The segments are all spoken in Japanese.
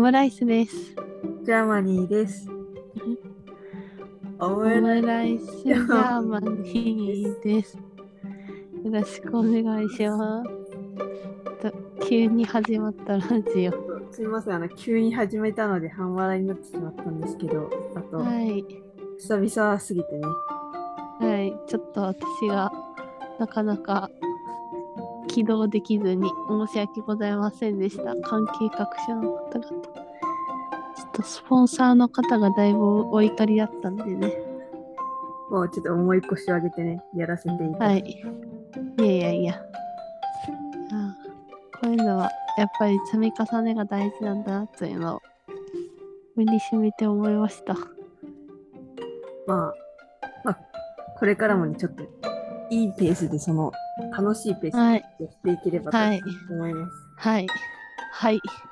ムライスです。ジャーマニーです。オオムムライスジャーマニーです。よろしくお願いします。と急に始まったラジオ。すみません、あの急に始めたので半笑いになってしまったんですけど、あと、はい。久々すぎてね、はい。ちょっと私がなかなか起動できずに申し訳ございませんでした。関係各社の方々。とスポンサーの方がだいぶお怒りだったんでね。もうちょっと重い腰を上げてね、やらせていただはい。いやいやいや。あこういうのはやっぱり積み重ねが大事なんだなというのを身に染みて思いました。まあ、まあ、これからもね、ちょっといいペースで、その楽しいペースはい。でやっていければとはい思います。はい。はい。気を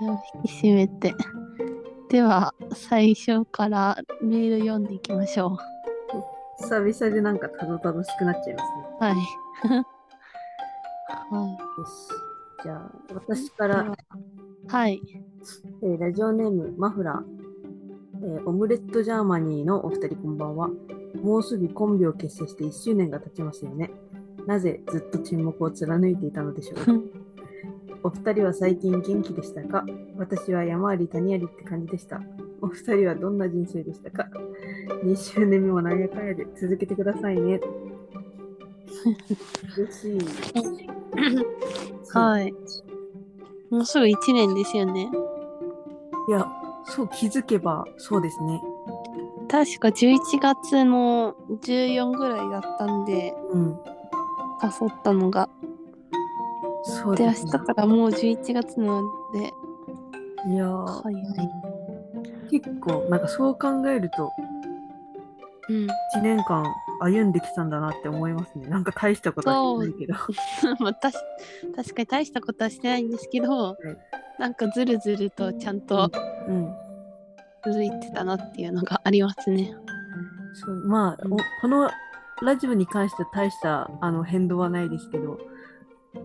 引き締めて。では、最初からメール読んでいきましょ久々でなんかたどたどしくなっちゃいますね。う。はい。はよし。じゃあ、私かい。らはい。えーラジオネームマフラー、えーオムレットジャーマニーのお二人こんばんは。もうすぐコンビを結成して1周年が経ちますよね。なぜずっと沈黙を貫いていたのでしょうか？お二人は最近元気でしたか？私は山あり谷ありって感じでした。お二人はどんな人生でしたか ?2 周年目もなんやかんやで続けてくださいね。嬉しい。はい。もうすぐ1年ですよね。いや、そう気づけばそうですね。確か11月の14ぐらいだったんで、うん。誘ったのが。そうです、ね。日からもう11月なので、いやい。結構なんかそう考えるとうん。1年間歩んできたんだなって思いますね。なんか大したことはしてないけど。まあ、確かに大したことはしてないんですけど、なんかずるずるとちゃんとうん。続いてたなっていうのがありますね。そうまあ、うんおこのラジオに関しては大したあの変動はないですけど、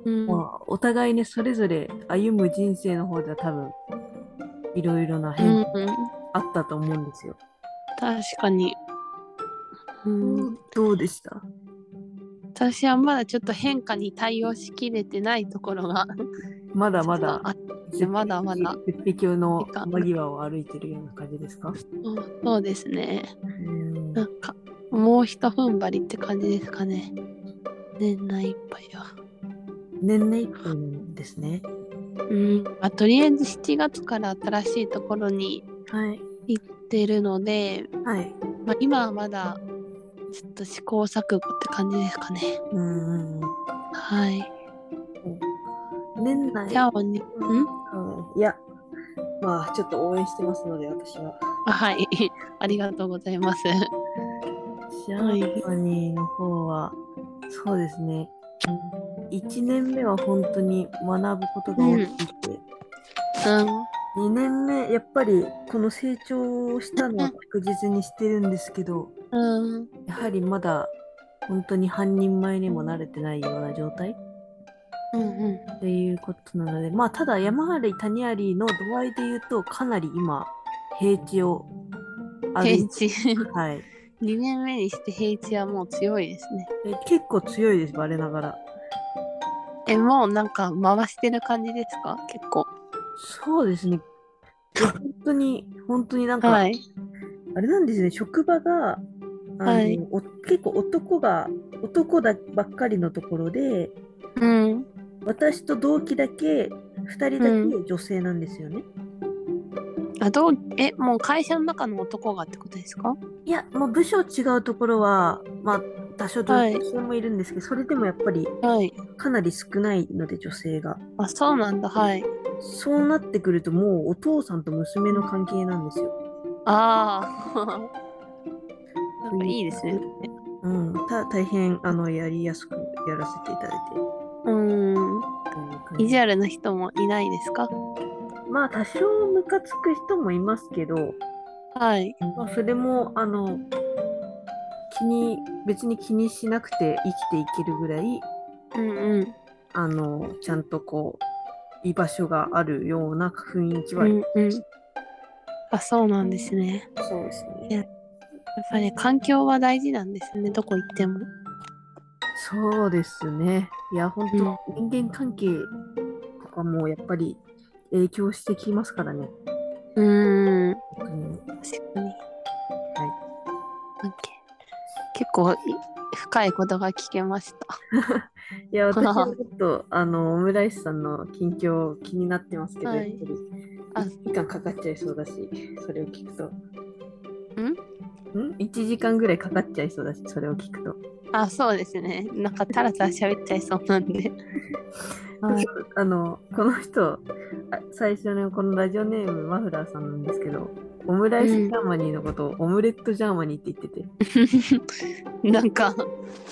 うん。まあ、お互いね、それぞれ歩む人生の方では多分、いろいろなうん変化うん、あったと思うんですよ。確かに。うん、どうでした？私はまだちょっと変化に対応しきれてないところがまだまだまだまだ絶壁の間際を歩いてるような感じですか？そうですね。うんなんかもうひと踏ん張りって感じですかね。年内いっぱいは。年々いっぱいなんですね。うん、まあ、とりあえず7月から新しいところにはい。行ってるので、はい。まあ、今はまだちょっと試行錯誤って感じですかね。うん。はい。年内じゃあね、ん？うんいや、まあ、ちょっと応援してますので、私は。あはい。ありがとうございます。ジャーマニーの方は、そうですね。1年目は本当に学ぶことが多くて、2年目、やっぱりこの成長したのは確実にしてるんですけど、うん。うん。やはりまだ本当に半人前にも慣れてないような状態うんうん。っていうことなので、まあ、ただ山あり谷ありの度合いで言うと、かなり今、平地を歩い平地。はい。2年目にして平地はもう強いですね。え結構強いです、我ながら。え、もうなんか回してる感じですか？結構。そうですね。本当に、本当になんか、はい。あれなんですね、職場が、あのはいお結構男が、男だばっかりのところで、うん。私と同期だけ、2人だけ女性なんですよね。あ、どう、え、もう会社の中の男がってことですか？いや、もう部署違うところは、まあ、多少女はい性もいるんですけど、それでもやっぱりはい。かなり少ないので、女性が。あ、そうなんだ。はい。そうなってくると、もうお父さんと娘の関係なんですよ。ああ。なんかいいですね。うん、た大変あのやりやすくやらせていただいてうん。意地悪な人もいないですか？まあ多少ムカつく人もいますけど、はい。まあ、それもあの気に別に気にしなくて生きていけるぐらいうんうん。あのちゃんとこ居場所があるような雰囲気は、うんうん。あ、そうなんですね。そうですね。やっぱり、環境は大事なんですね、どこ行っても。そうですね。いや、本当、人間関係とかもやっぱり影響してきますからね。うーん、うん、確かに。なんか結構い深いことが聞けました。いや、私は ちょっと、あの、オムライスさんの近況気になってますけど、はいやっぱり、あ1時間かかっちゃいそうだし、それを聞くと。ん？ん ?1 時間ぐらいかかっちゃいそうだし、それを聞くと。あ、そうですね。なんかタラタラ喋っちゃいそうなんで。はい、あの、この人、あ最初のこのラジオネームマフラーさんなんですけど、オムライスジャーマニーのことをオムレットジャーマニーって言ってて、なんか、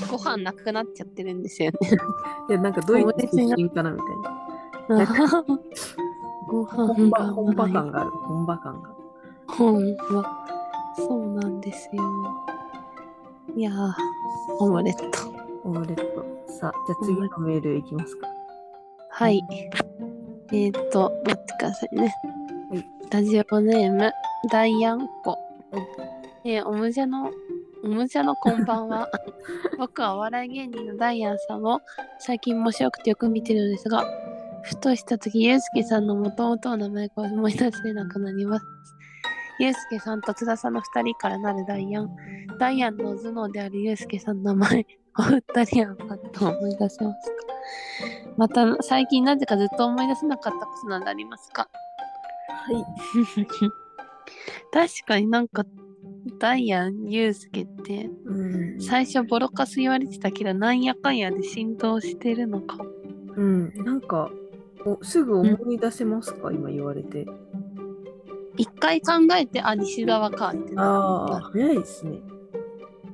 ご飯なくなっちゃってるんですよね。で、なんかドイツ出身かなみたいな。ご本飯場本場がない。感がある、本場感が。本場。そうなんですよ。いやー、オムレット。オムレット。さあ、じゃあ次のメールいきますか。はい。えー、っと、待ってくださいね。はいラジオネーム、ダイアンコ。えーおむじゃの、おむじゃのこんばんは。僕はお笑い芸人のダイアンさんを最近面白くてよく見てるのですが、ふとした時、ゆうすけさんの元々の名前が思い出せなくなります。ゆうすけさんと津田さんの二人からなるダイアン。ダイアンの頭脳であるゆうすけさんの名前。お二人はパッと思い出せますか？また最近なぜかずっと思い出せなかったことなどありますか？はい。確かになんかダイアンユウスケってうん。最初ボロカス言われてたけどなんやかんやで浸透してるのかもうん。なんか、おすぐ思い出せますか、今言われて。一回考えてあ西側かってなああ、早いですね。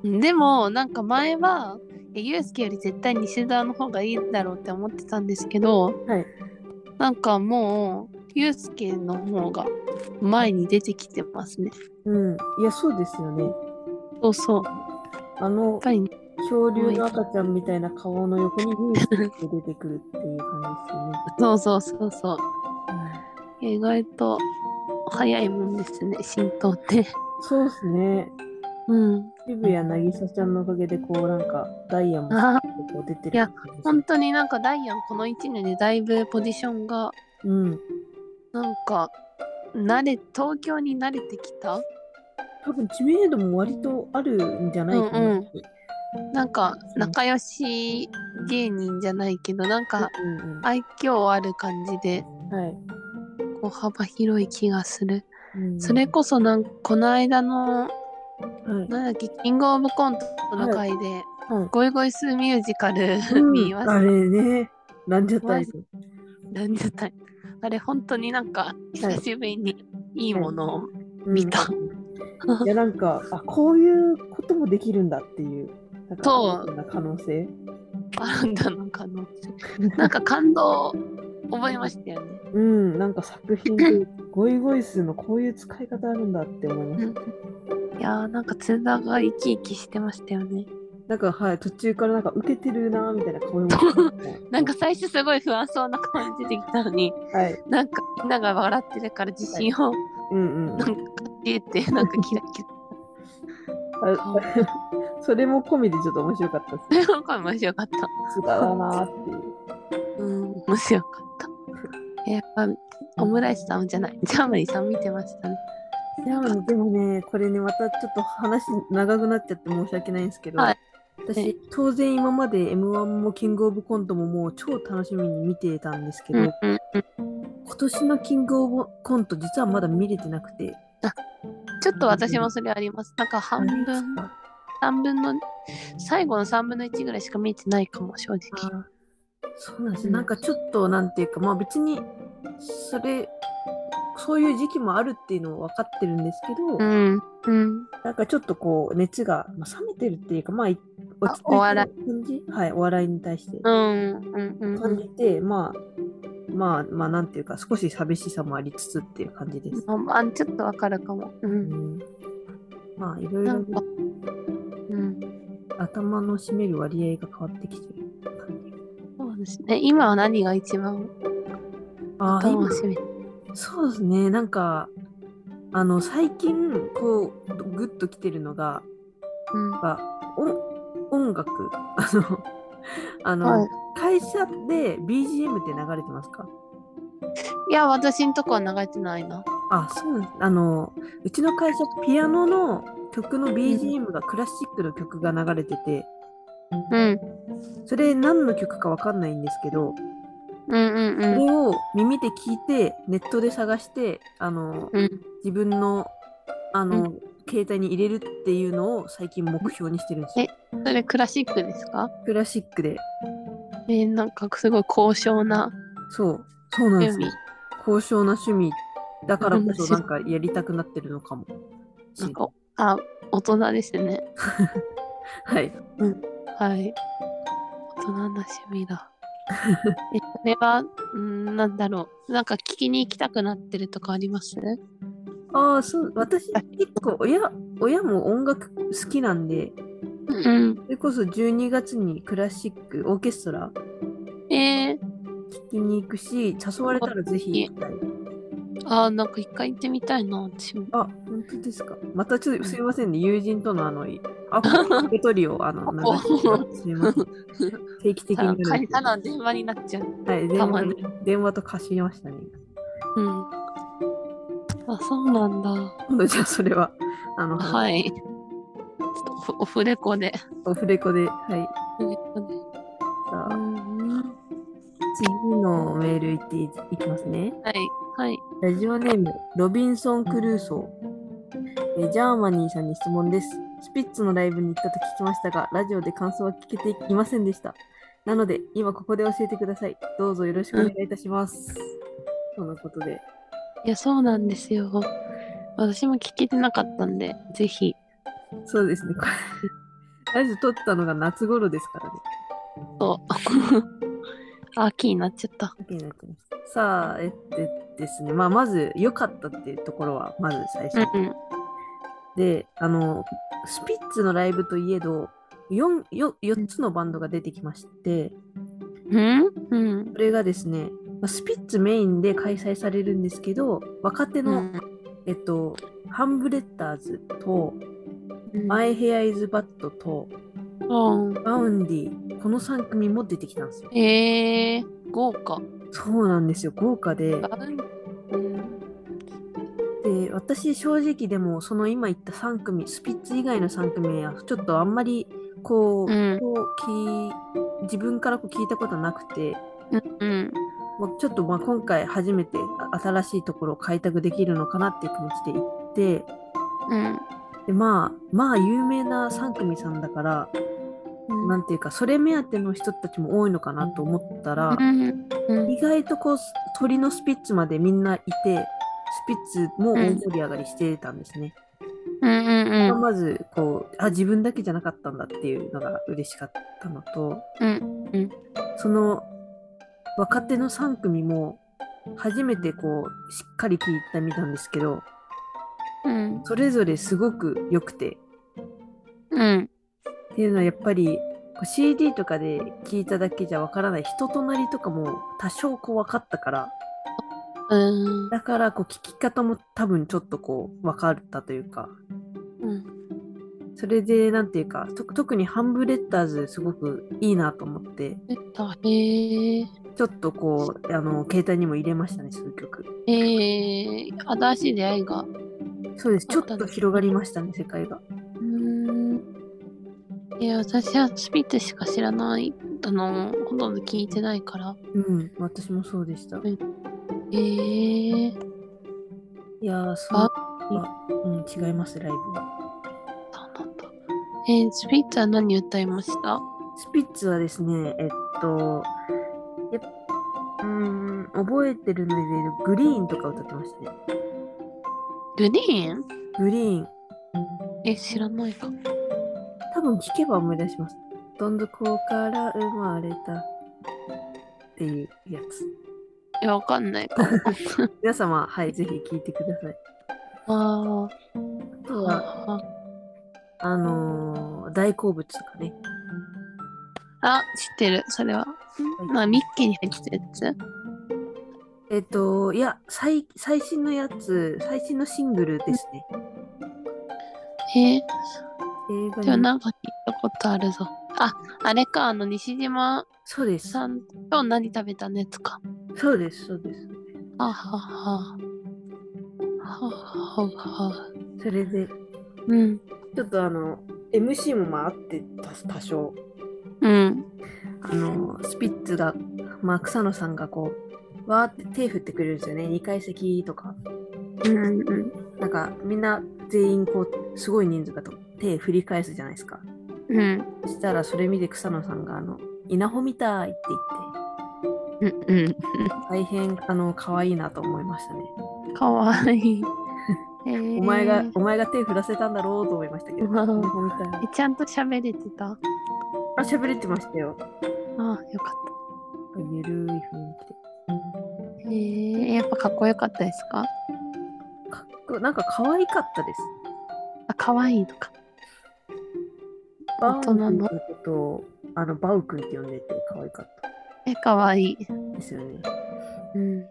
うんでもなんか前はユウスケより絶対西側の方がいいだろうって思ってたんですけどはい。なんかもうユウスケの方が前に出てきてますねうん。いや、そうですよね。そうそうやあのっ、ぱり恐竜の赤ちゃんみたいな顔の横にニュースが出てくるっていう感じですよね。そうそうそうそう意外と早いもんですね浸透って。そうですね。うん。渋谷渚ちゃんのおかげで、こう、なんか、ダイヤもあこう出てるいや本当になんかダイアンこの1年でだいぶポジションがうん。なんか慣れ東京に慣れてきた？多分知名度も割とあるんじゃないかなって。なんか仲良し芸人じゃないけどなんかうんうん。愛嬌ある感じで。はいこう幅広い気がする。うん。それこそなんかこの間のはいなんだっけキングオブコントの回で、はいゴイゴイスーミュージカルうん。見ましたあれね、ランジャタイズ。なんじゃったいあれ本当になんか久しぶりにいいものを見た。うん。いや、なんか、あ、こういうこともできるんだっていう、なんかそう。新たな可能性？あるんだのかななんか感動を覚えましたよね。うん、なんか作品で、ゴイゴイスーのこういう使い方あるんだって思いました。いやーなんか津田が生き生きしてましたよね。なんか、はい、途中からなんか受けてるなみたいな顔も なんか最初すごい不安そうな顔で出てきたのに、はい、なんかみんなが笑ってるから自信をうんうん。なんか言って、なんかキラキラ。あ それも込みでちょっと面白かったです。なんか面白かった。さ すがだなーっていう。うん、面白かった。やっぱオムライスさんじゃない、ジャーマリーさん見てましたね。いやでもね、これね、またちょっと話長くなっちゃって申し訳ないんですけど、はい私、当然今まで M1 もキングオブコントももう超楽しみに見てたんですけど、うんうんうん。今年のキングオブコント実はまだ見れてなくて、ちょっと私もそれあります。なんか半分、三分の、最後の3分の1ぐらいしか見えてないかも、正直。あそうなんです、うんなんかちょっとなんていうか、まあ別に、それ、そういう時期もあるっていうのは分かってるんですけど、うん。うん。なんかちょっとこう、熱が、まあ、冷めてるっていうか、まあ、い落ち着いてお笑る感じ？はい、お笑いに対して。感じて、まあ、まあ、まあ、なんていうか、少し寂しさもありつつっていう感じです。ああちょっとわかるかも。う。うんん、まあ、いろいろ。頭の占める割合が変わってきてるですね。今は何が一番楽しみ。そうですね。なんか、あの、最近、こう、グッときてるのが、うん。音音楽。あの、あの、はい会社で BGM って流れてますか？いや、私んとこは流れてないな。あ、そう。あの、うちの会社、ピアノの曲の BGM がクラシックの曲が流れてて、うん。それ何の曲かわかんないんですけど、うんうんそれを耳で聞いて、ネットで探して、あの、うん。自分の、あの、う携帯に入れるっていうのを最近目標にしてるんですよ。うん。それクラシックですか？クラシックで。えー、なんかすごい高尚なそう、そうなんですよ。高尚な趣味だからこそなんかやりたくなってるのかもなんか、あ、大人ですね。はい。はい。大人な趣味だ。え、それは、うん、なんだろう。なんか聞きに行きたくなってるとかあります？ああ、そう、私結構親、親も音楽好きなんで、うん。それこそ12月にクラシック、オーケストラえー、聴きに行くし、誘われたらぜひ行きたい。あー、なんか一回行ってみたいな、私も。あ、本当ですか。またちょっとすいませんね、友人とのあの、アポペトリをあの 流し。定期的にたら電話になっちゃう。はい、電話電話と貸しましたね。うん。あ、そうなんだ。じゃあそれは、あの、はい。オフレコで。オフレコで、はい。オフレコで。さあ、うん。次のメールいっていいきますね。はい。はい。ラジオネーム、ロビンソン・クルーソー。えジャーマニーさんに質問です。スピッツのライブに行ったと聞きましたが、ラジオで感想は聞けていませんでした。なので、今ここで教えてください。どうぞよろしくお願いいたします。そのことで。いや、そうなんですよ。私も聞けてなかったんで、ぜひ。そうですね。これラジオ録ったのが夏頃ですからね。そう。秋になっちゃった。秋になってます。さあ、えっとですね。まあ、まず、良かったっていうところは、まず最初。うんで、あの、スピッツのライブといえど、4, よ4つのバンドが出てきまして、うん？うん。それがですね、まあスピッツメインで開催されるんですけど、若手の、えっと、ハンブレッダーズと、うん。 My Hair is Bad と、うん。 Vaundy、この3組も出てきたんですよ。えー、豪華。そうなんですよ、豪華で。バウン私正直でも、その今言った3組、スピッツ以外の3組は、ちょっとあんまり、こう、うんこう自分からこう聞いたことなくて、うん。もうちょっとまあ今回初めてあ新しいところを開拓できるのかなっていう気持ちで行って、うん。でまあ、まあ有名な3組さんだから、うん。なんていうか、それ目当ての人たちも多いのかなと思ったら。意外とこう、鳥のスピッツまでみんないて、スピッツも大盛り上がりしてたんですね。うん。うん。まず、こう、あ、自分だけじゃなかったんだっていうのが嬉しかったのと、うん。その若手の3組も初めてこう、しっかり聞いてみたんですけど、うん。それぞれすごく良くて、うん。っていうのはやっぱり、CD とかで聞いただけじゃわからない人となりとかも多少こう分かったから、うん。だからこう聞き方も多分ちょっとこう分かったというか、うん。それでなんていうか、と特にハンブレッダーズすごくいいなと思って。へえ。ちょっとこう、あの、携帯にも入れましたね、数曲。えー、新しい出会いが。そうです。ちょっと広がりましたね、世界が。うーん。いや、私はスピッツしか知らない。あの、ほとんど聞いてないから。うん、私もそうでした。んへえー。いやー、そううん、違います、ライブは。そうなんだ。えー、スピッツは何歌いました？スピッツはですね、えっと、やっうーん、覚えてるので、グリーンとか歌ってましたね。グリーン？グリーン。え、知らないか。多分聞けば思い出します。どん底から生まれたっていうやつ。え、わかんないかも。皆様、はい、ぜひ聞いてください。ああとーは、あ。あのー大好物とかね。あ、知ってる、それは。いまあ、ミッキーに入ってたやつ？えっと、いや、最、最新のやつ、最新のシングルですね。え？映画でもに。なんか聞いたことあるぞ。あ、あれか、あの、西島そうです。さん、今日何食べたのやつか。そうです、そうです。ははは。ははは。それで、うん。ちょっとあの、MC もまああって多多少。うん。あの、スピッツが、まあ、草野さんがこう、わーって手振ってくれるんですよね。2階席とか。うんうんなんか、みんな全員こう、すごい人数がと手振り返すじゃないですか。うん。そしたら、それ見て草野さんが、あの、稲穂みたいって言って、うんうん。大変、あの、可愛いなと思いましたね。かわいい。えーお前が、お前が手振らせたんだろうと思いましたけど。ちゃんと喋れてた？ああ、喋れてましたよ。あ、よかっゆるい雰囲た。えー、やっぱかっこよかったですか？気で。かっこなんか可愛かったです。あ、かわいいのか。バウ大人のあの、バウ君って呼んでて可愛かっえ、かわいい。たですよね。うん。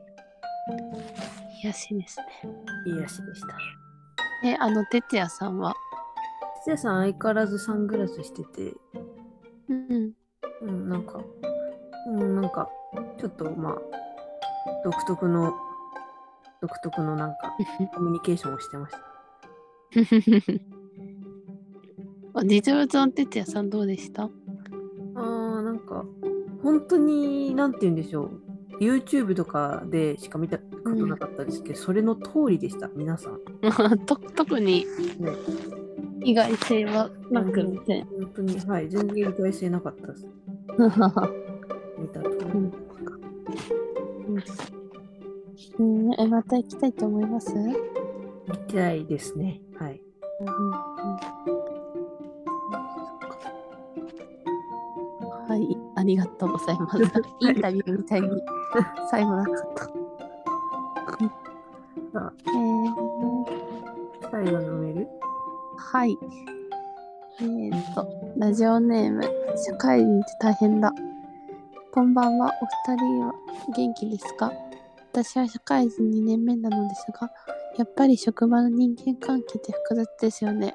癒しですね。いい足でした。え、あの、哲也さんは？土屋さん相変わらずサングラスしてて、うん。うん、なんか、うん、なんか、ちょっとまあ、独特の、独特のなんか、コミュニケーションをしてました。あ実物の哲也さんどうでした？本当に、なんて言うんでしょう。YouTube とかでしか見たことなかったですけど、それの通りでした、皆さん。と特にね、意外性はなくみたい本当に、はい、全然意外性なかったです。な。見たとり。うん、え、また行きたいと思います？うん見たいですね。はい。はい、ありがとうございます。インタビューみたいに 最後なかった。さ あ、えー、最後のメール？はい。えー、と、ラジオネーム、社会人って大変だ。こんばんは、お二人は元気ですか？私は社会人2年目なのですが、やっぱり職場の人間関係って複雑ですよね。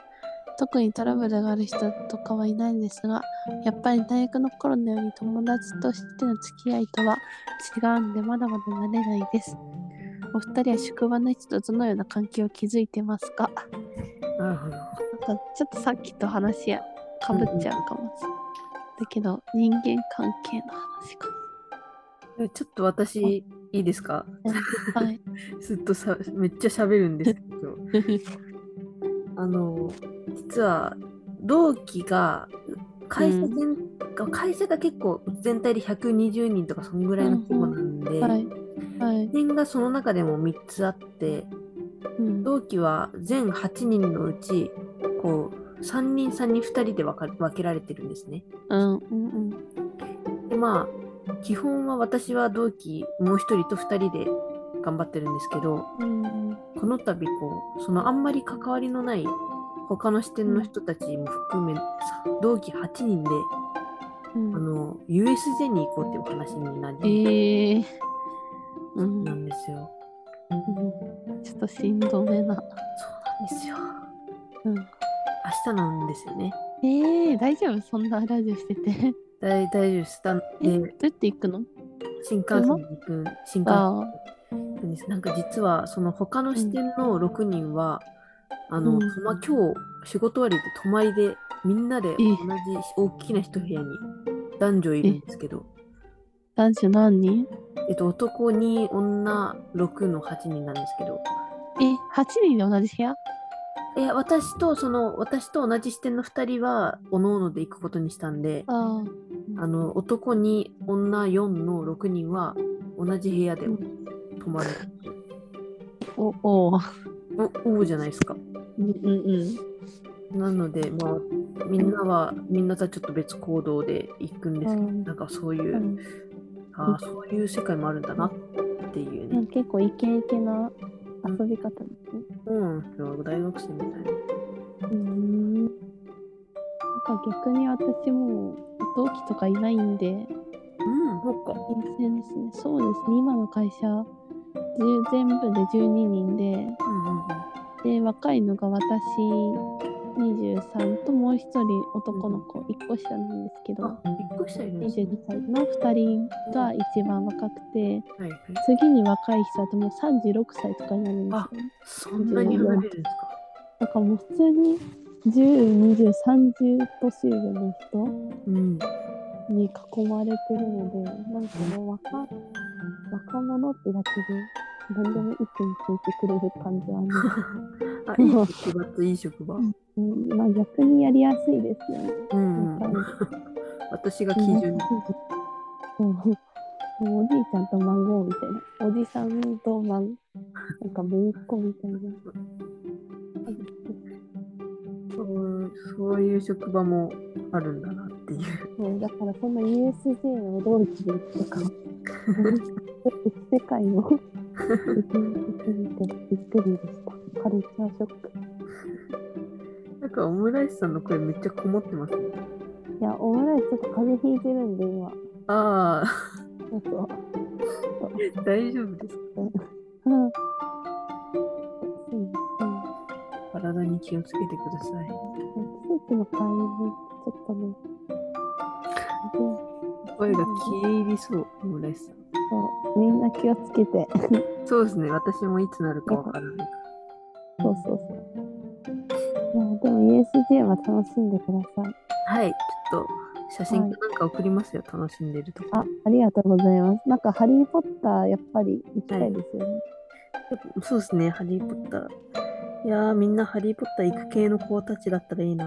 特にトラブルがある人とかはいないんですが、やっぱり大学の頃のように友達としての付き合いとは違うんで、まだまだ慣れないです。お二人は職場の人とどのような関係を築いてますか？なるほど。なんかちょっとさっきと話やかぶっちゃうかもしれない。だけど人間関係の話か。えちょっと私、いいですか？はい。ずっとさめっちゃ喋るんですけど、あの、実は同期が、会社全、会社が結構全体で120人とかそんぐらいの規模なんで、はい。はい。点がその中でも3つあって、うん。同期は全8人のうち、こう、3人、3人、2人で分か分けられてるんですね。うんうんうん。で、まあ、基本は私は同期もう1人と2人で頑張ってるんですけど、うんこの度こう、そのあんまり関わりのない他の視点の人たちも含め、さ同期8人で、うんあの、USJ に行こうっていう話になえり、ーうんなんですよ。うんちょっとしんどめな。そうなんですよ。うん、明日なんですよね。えー、大丈夫？そんなラジオしてて。大大丈夫です。たえ、どでうやって行くの？新幹線に行く、新幹線。なんか実は、その他の視点の6人は、あの、うん。今日仕事終わりで泊まりで、みんなで同じ大きな一部屋に男女いるんですけど、あ、男女何人？えっと、男2、女6の8人なんですけど、え、8人で同じ部屋？え、私と、その、私と同じ視点の2人は、おのおので行くことにしたんで、ああ。の、男2、女4の6人は、同じ部屋で泊まる。あ、お、おう。お、おうじゃないですか。うんうんうん。なので、まあ、みんなは、みんなとはちょっと別行動で行くんですけど、うんなんかそういう、うんああ、そういう世界もあるんだなっていうね。結構イケイケな遊び方ですね。そうなんですよ。大学生みたいな。うーん。なんか逆に私もう同期とかいないんで、うん、そっか。新鮮ですね。そうですね。今の会社、10全部で12人で、うんうんうん。で、若いのが私23ともう一人男の子、1個下なんですけどあ、、一個下いるんですね。22歳の2人が一番若くて、はいはい。次に若い人だともう36歳とかになるんですよね。そんなに離れるんですか？だからもう普通に10、20、30年上の人うん。に囲まれてるので、なんかもう若若者ってだけで何でも意見聞いてくれる感じはある。あ、いい職場といい職場。うんうん、まあ逆にやりやすいですよね。うん。私が基準。そうおじいちゃんと孫みたいな。おじさんと孫、なんか姪っ子みたいな。そうそういう職場もあるんだなっていう。そうだからそんな USJ の驚きでとか、世界のびっくりでした。カルチャーショック。なんかオムライスさんの声めっちゃこもってますね。いや、オムライスちょっと風邪ひいてるんで今。ああ、大丈夫ですか？うん。うん体に気をつけてください。季節の変わり目ちょっとね、声が消え入りそう、オムライスさん。そうみんな気をつけて。そうですね、私もいつなるかわからないかそうそうそう。いや、でも USJ は楽しんでください。ら。はい、ちょっと写真かなんか送りますよ、楽しんでるとこ。あ、ありがとうございます。なんか、ハリー・ポッター、やっぱり行きたいですよね。そうですね、ハリー・ポッター。いやー、みんなハリー・ポッター行く系の子たちだったらいいな。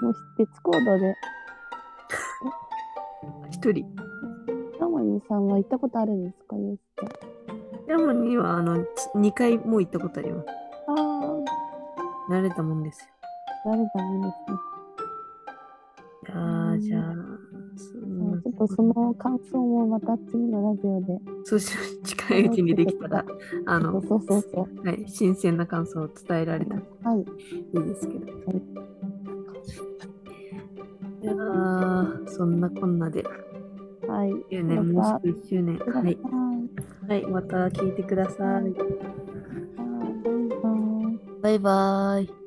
もう、鉄コードで、一人。さんは行ったことあるんですか ?USJ。ヤモには、あの、2回もう行ったことあります。ああ、慣れたもんですよ。誰だもんですね。いやー、じゃあ、うちょっとその感想もまた次のラジオで。そうし近いうちにできたら、あの、そうそうそう。はい、新鮮な感想を伝えられたらはい。いいですけど。いやー、そんなこんなで、はい。9年、もうまたすぐ1周年。はいい。。はい、また聞いてください。はいバイバイ。バイバーイ。